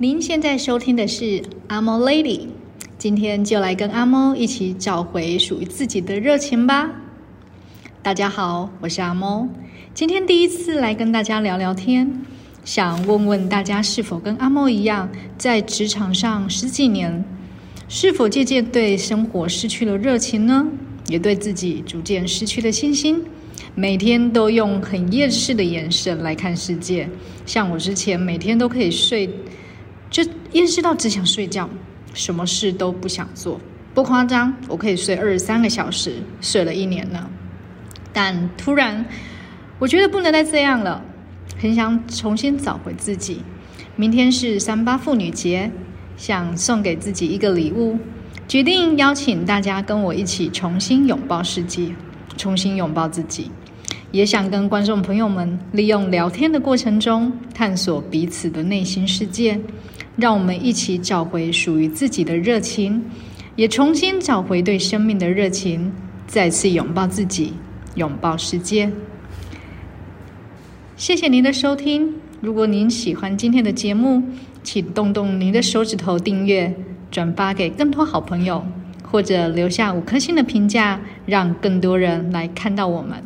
您现在收听的是阿猫 Lady，今天就来跟阿猫一起找回属于自己的热情吧。大家好，我是阿猫，今天第一次来跟大家聊聊天，想问问大家是否跟阿猫一样，在职场上十几年，是否渐渐对生活失去了热情呢？也对自己逐渐失去了信心，每天都用很厌世的眼神来看世界。像我之前每天都可以睡，就厌世到只想睡觉，什么事都不想做，不夸张，我可以睡二十三个小时，睡了一年了。但突然，我觉得不能再这样了，很想重新找回自己。明天是三八妇女节，想送给自己一个礼物。决定邀请大家跟我一起重新拥抱世界，重新拥抱自己，也想跟观众朋友们利用聊天的过程中探索彼此的内心世界，让我们一起找回属于自己的热情，也重新找回对生命的热情，再次拥抱自己，拥抱世界。谢谢您的收听，如果您喜欢今天的节目，请动动您的手指头订阅。转发给更多好朋友，或者留下五颗星的评价，让更多人来看到我们。